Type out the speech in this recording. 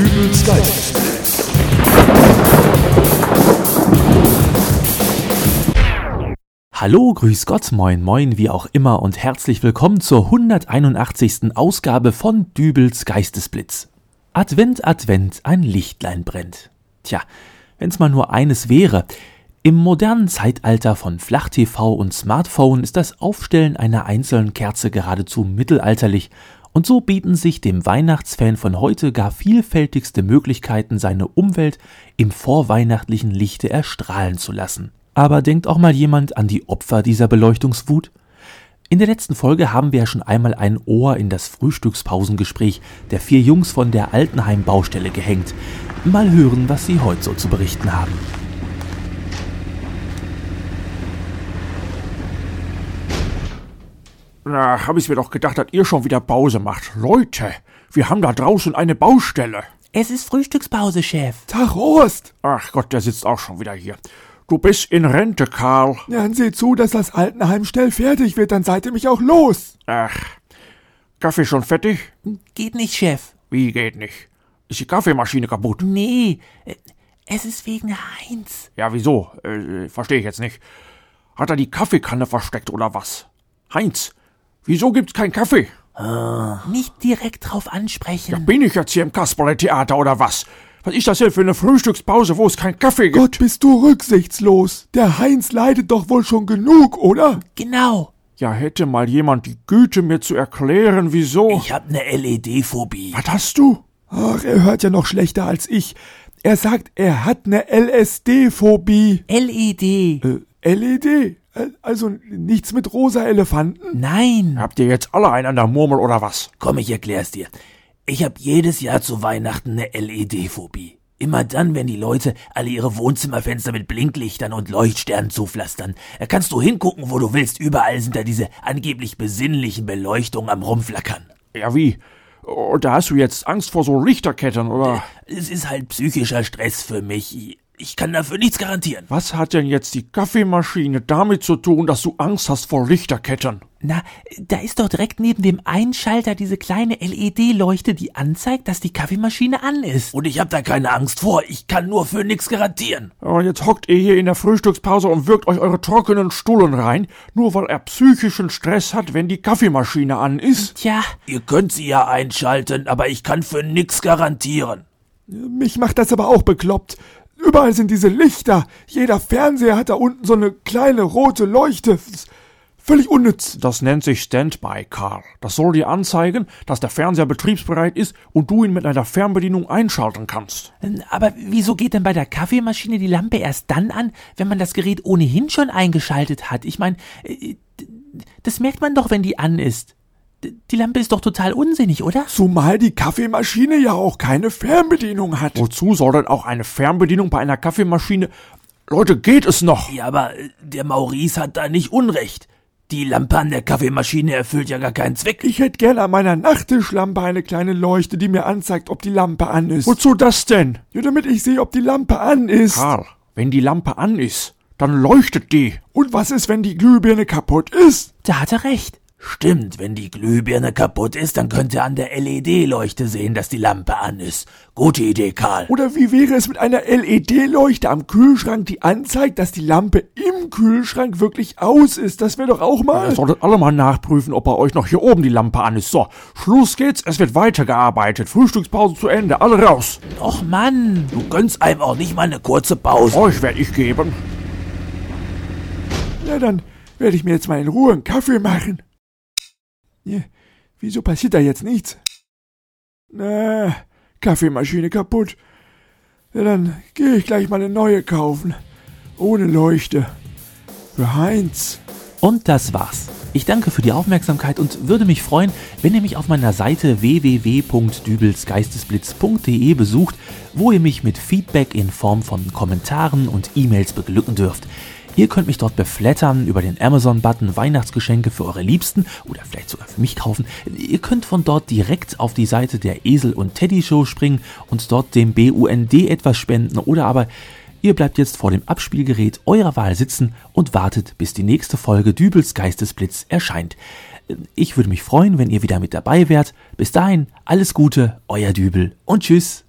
Dübels Geistesblitz. Hallo, grüß Gott, moin, moin, wie auch immer und herzlich willkommen zur 181. Ausgabe von Dübels Geistesblitz. Advent, Advent, ein Lichtlein brennt. Tja, wenn's mal nur eines wäre. Im modernen Zeitalter von Flach-TV und Smartphone ist das Aufstellen einer einzelnen Kerze geradezu mittelalterlich und so bieten sich dem Weihnachtsfan von heute gar vielfältigste Möglichkeiten, seine Umwelt im vorweihnachtlichen Lichte erstrahlen zu lassen. Aber denkt auch mal jemand an die Opfer dieser Beleuchtungswut? In der letzten Folge haben wir ja schon einmal ein Ohr in das Frühstückspausengespräch der vier Jungs von der Altenheim-Baustelle gehängt. Mal hören, was sie heute so zu berichten haben. Na, hab ich mir doch gedacht, dass ihr schon wieder Pause macht. Leute, wir haben da draußen eine Baustelle. Es ist Frühstückspause, Chef. Tag, Horst. Ach Gott, der sitzt auch schon wieder hier. Du bist in Rente, Karl. Dann sieh zu, dass das Altenheim schnell fertig wird, dann seid ihr mich auch los. Ach, Kaffee schon fertig? Geht nicht, Chef. Wie geht nicht? Ist die Kaffeemaschine kaputt? Nee, äh, es ist wegen Heinz. Ja, wieso? Äh, verstehe ich jetzt nicht. Hat er die Kaffeekanne versteckt oder was? Heinz, wieso gibt's keinen Kaffee? Nicht direkt drauf ansprechen. Ja, bin ich jetzt hier im Kasperle-Theater oder was? Was ist das denn für eine Frühstückspause, wo es keinen Kaffee gibt? Gott, bist du rücksichtslos. Der Heinz leidet doch wohl schon genug, oder? Genau. Ja, hätte mal jemand die Güte, mir zu erklären, wieso. Ich hab ne LED-Phobie. Was hast du? Ach, er hört ja noch schlechter als ich. Er sagt, er hat ne LSD-Phobie. LED. Äh, LED? Äh, Also nichts mit rosa Elefanten? Nein. Habt ihr jetzt alle einen an der Murmel oder was? Komm, ich erklär's dir. Ich hab jedes Jahr zu Weihnachten ne LED-Phobie. Immer dann, wenn die Leute alle ihre Wohnzimmerfenster mit Blinklichtern und Leuchtsternen zupflastern. Da kannst du hingucken, wo du willst. Überall sind da diese angeblich besinnlichen Beleuchtungen am Rumflackern. Ja, wie? Und da hast du jetzt Angst vor so Lichterketten, oder? Es ist halt psychischer Stress für mich. Ich kann dafür nichts garantieren. Was hat denn jetzt die Kaffeemaschine damit zu tun, dass du Angst hast vor Lichterketten? Na, da ist doch direkt neben dem Einschalter diese kleine LED-Leuchte, die anzeigt, dass die Kaffeemaschine an ist. Und ich hab da keine Angst vor. Ich kann nur für nichts garantieren. Und jetzt hockt ihr hier in der Frühstückspause und wirkt euch eure trockenen Stullen rein, nur weil er psychischen Stress hat, wenn die Kaffeemaschine an ist. Tja, ihr könnt sie ja einschalten, aber ich kann für nichts garantieren. Mich macht das aber auch bekloppt. Überall sind diese Lichter. Jeder Fernseher hat da unten so eine kleine rote Leuchte. Völlig unnütz. Das nennt sich Standby, Karl. Das soll dir anzeigen, dass der Fernseher betriebsbereit ist und du ihn mit einer Fernbedienung einschalten kannst. Aber wieso geht denn bei der Kaffeemaschine die Lampe erst dann an, wenn man das Gerät ohnehin schon eingeschaltet hat? Ich meine, das merkt man doch, wenn die an ist. Die Lampe ist doch total unsinnig, oder? Zumal die Kaffeemaschine ja auch keine Fernbedienung hat. Wozu soll denn auch eine Fernbedienung bei einer Kaffeemaschine? Leute, geht es noch? Ja, aber äh, der Maurice hat da nicht Unrecht. Die Lampe an der Kaffeemaschine erfüllt ja gar keinen Zweck. Ich hätte gerne an meiner Nachttischlampe eine kleine Leuchte, die mir anzeigt, ob die Lampe an ist. Wozu das denn? Ja, damit ich sehe, ob die Lampe an ist. Karl, wenn die Lampe an ist, dann leuchtet die. Und was ist, wenn die Glühbirne kaputt ist? Da hat er recht. Stimmt, wenn die Glühbirne kaputt ist, dann könnt ihr an der LED-Leuchte sehen, dass die Lampe an ist. Gute Idee, Karl. Oder wie wäre es mit einer LED-Leuchte am Kühlschrank, die anzeigt, dass die Lampe im Kühlschrank wirklich aus ist? Das wäre doch auch mal. Ihr solltet alle mal nachprüfen, ob bei euch noch hier oben die Lampe an ist. So, Schluss geht's, es wird weitergearbeitet. Frühstückspause zu Ende, alle raus. Och Mann, du gönnst einem auch nicht mal eine kurze Pause. Euch werde ich geben. Ja, dann werde ich mir jetzt mal in Ruhe einen Kaffee machen. Wieso passiert da jetzt nichts? Na, Kaffeemaschine kaputt. Ja, dann gehe ich gleich mal eine neue kaufen. Ohne Leuchte. Für Heinz. Und das war's. Ich danke für die Aufmerksamkeit und würde mich freuen, wenn ihr mich auf meiner Seite www.dübelsgeistesblitz.de besucht, wo ihr mich mit Feedback in Form von Kommentaren und E-Mails beglücken dürft. Ihr könnt mich dort beflattern über den Amazon-Button Weihnachtsgeschenke für eure Liebsten oder vielleicht sogar für mich kaufen. Ihr könnt von dort direkt auf die Seite der Esel und Teddy Show springen und dort dem BUND etwas spenden oder aber ihr bleibt jetzt vor dem Abspielgerät eurer Wahl sitzen und wartet, bis die nächste Folge Dübels Geistesblitz erscheint. Ich würde mich freuen, wenn ihr wieder mit dabei wärt. Bis dahin, alles Gute, euer Dübel und tschüss.